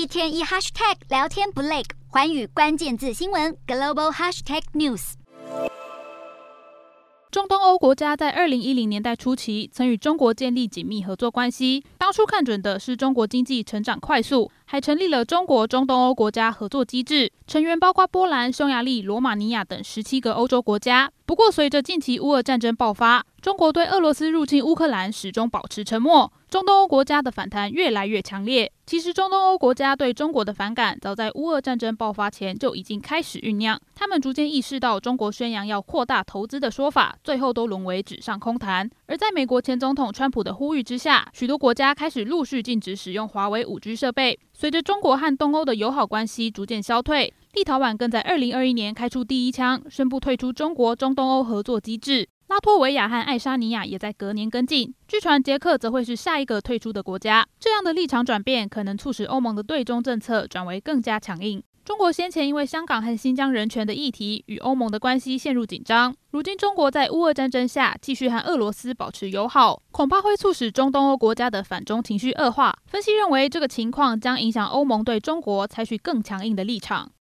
一天一 hashtag 聊天不累，环宇关键字新闻 global hashtag news。中东欧国家在二零一零年代初期曾与中国建立紧密合作关系，当初看准的是中国经济成长快速，还成立了中国中东欧国家合作机制，成员包括波兰、匈牙利、罗马尼亚等十七个欧洲国家。不过，随着近期乌俄战争爆发，中国对俄罗斯入侵乌克兰始终保持沉默。中东欧国家的反弹越来越强烈。其实，中东欧国家对中国的反感早在乌俄战争爆发前就已经开始酝酿。他们逐渐意识到，中国宣扬要扩大投资的说法，最后都沦为纸上空谈。而在美国前总统川普的呼吁之下，许多国家开始陆续禁止使用华为 5G 设备。随着中国和东欧的友好关系逐渐消退，立陶宛更在2021年开出第一枪，宣布退出中国中东欧合作机制。拉脱维亚和爱沙尼亚也在隔年跟进，据传捷克则会是下一个退出的国家。这样的立场转变，可能促使欧盟的对中政策转为更加强硬。中国先前因为香港和新疆人权的议题与欧盟的关系陷入紧张，如今中国在乌俄战争下继续和俄罗斯保持友好，恐怕会促使中东欧国家的反中情绪恶化。分析认为，这个情况将影响欧盟对中国采取更强硬的立场。